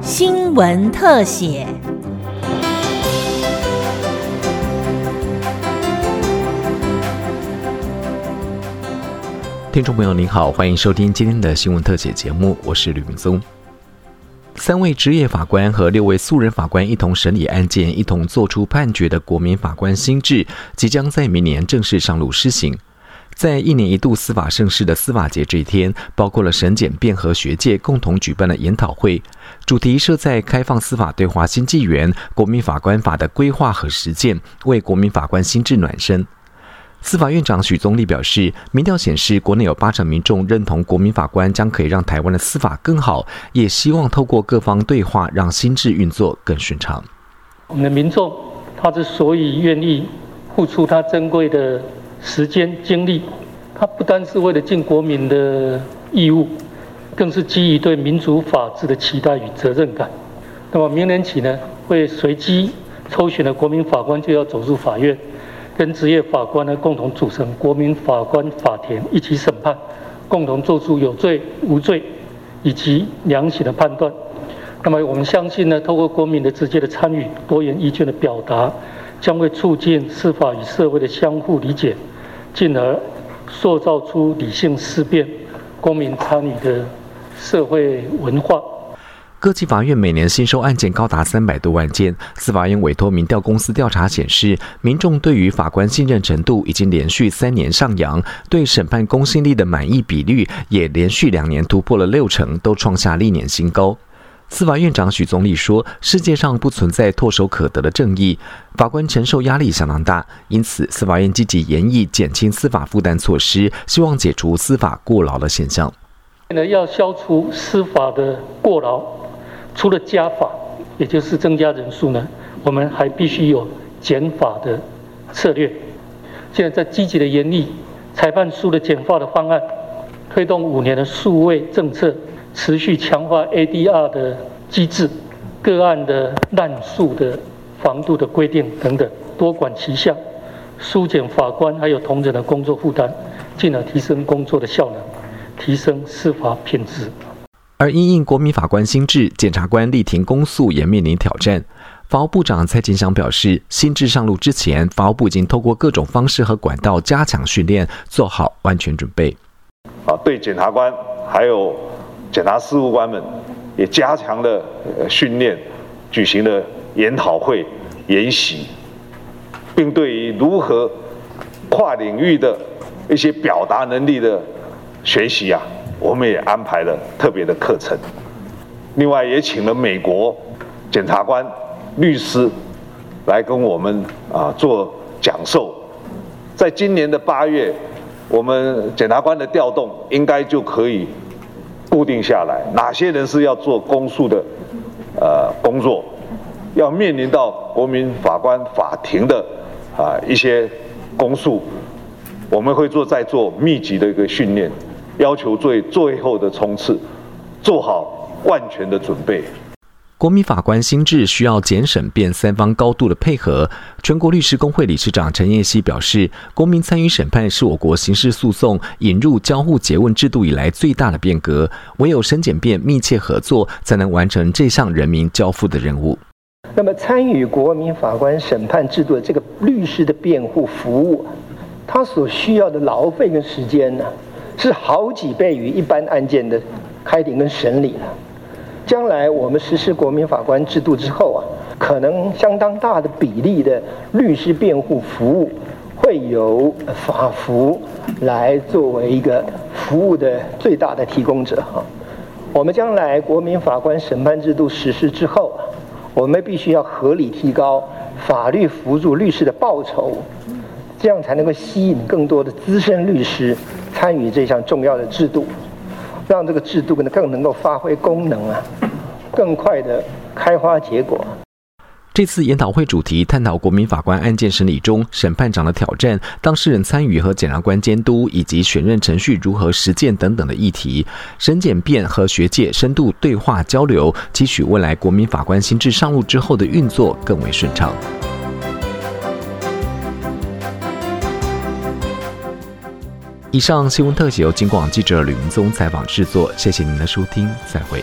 新闻特写。听众朋友您好，欢迎收听今天的新闻特写节目，我是吕明松。三位职业法官和六位素人法官一同审理案件、一同作出判决的国民法官新制，即将在明年正式上路施行。在一年一度司法盛事的司法节这一天，包括了审检辩和学界共同举办了研讨会，主题设在开放司法对话新纪元、国民法官法的规划和实践，为国民法官心智暖身。司法院长许宗力表示，民调显示，国内有八成民众认同国民法官将可以让台湾的司法更好，也希望透过各方对话，让心智运作更顺畅。我们的民众，他之所以愿意付出他珍贵的时间精力，他不单是为了尽国民的义务，更是基于对民主法治的期待与责任感。那么明年起呢，会随机抽选的国民法官就要走入法院。跟职业法官呢共同组成国民法官法庭，一起审判，共同做出有罪无罪以及量刑的判断。那么我们相信呢，透过国民的直接的参与、多元意见的表达，将会促进司法与社会的相互理解，进而塑造出理性思辨、公民参与的社会文化。各级法院每年新收案件高达三百多万件。司法院委托民调公司调查显示，民众对于法官信任程度已经连续三年上扬，对审判公信力的满意比率也连续两年突破了六成，都创下历年新高。司法院长许宗立说：“世界上不存在唾手可得的正义，法官承受压力相当大，因此司法院积极研议减轻司法负担措施，希望解除司法过劳的现象。要消除司法的过劳。”除了加法，也就是增加人数呢，我们还必须有减法的策略。现在在积极的研议裁判书的简化的方案，推动五年的数位政策，持续强化 ADR 的机制，个案的滥诉的防度的规定等等，多管齐下，疏减法官还有同仁的工作负担，进而提升工作的效能，提升司法品质。而因应国民法官新制，检察官力庭公诉也面临挑战。法务部长蔡金祥表示，新制上路之前，法务部已经透过各种方式和管道加强训练，做好完全准备。啊，对检察官还有检察事务官们，也加强了训练，举行了研讨会、研习，并对于如何跨领域的一些表达能力的学习啊。我们也安排了特别的课程，另外也请了美国检察官、律师来跟我们啊做讲授。在今年的八月，我们检察官的调动应该就可以固定下来，哪些人是要做公诉的呃工作，要面临到国民法官法庭的啊一些公诉，我们会做在做密集的一个训练。要求最最后的冲刺，做好万全的准备。国民法官新制需要检审辩三方高度的配合。全国律师工会理事长陈彦希表示，公民参与审判是我国刑事诉讼引入交互诘问制度以来最大的变革，唯有审检辩密切合作，才能完成这项人民交付的任务。那么，参与国民法官审判制度的这个律师的辩护服务，他所需要的劳费跟时间呢？是好几倍于一般案件的开庭跟审理了。将来我们实施国民法官制度之后啊，可能相当大的比例的律师辩护服务会由法服来作为一个服务的最大的提供者哈。我们将来国民法官审判制度实施之后，我们必须要合理提高法律辅助律师的报酬，这样才能够吸引更多的资深律师。参与这项重要的制度，让这个制度更能够发挥功能啊，更快的开花结果。这次研讨会主题探讨国民法官案件审理中审判长的挑战、当事人参与和检察官监督以及选任程序如何实践等等的议题。审检辩和学界深度对话交流，期许未来国民法官新制上路之后的运作更为顺畅。以上新闻特写由金广记者吕明宗采访制作，谢谢您的收听，再会。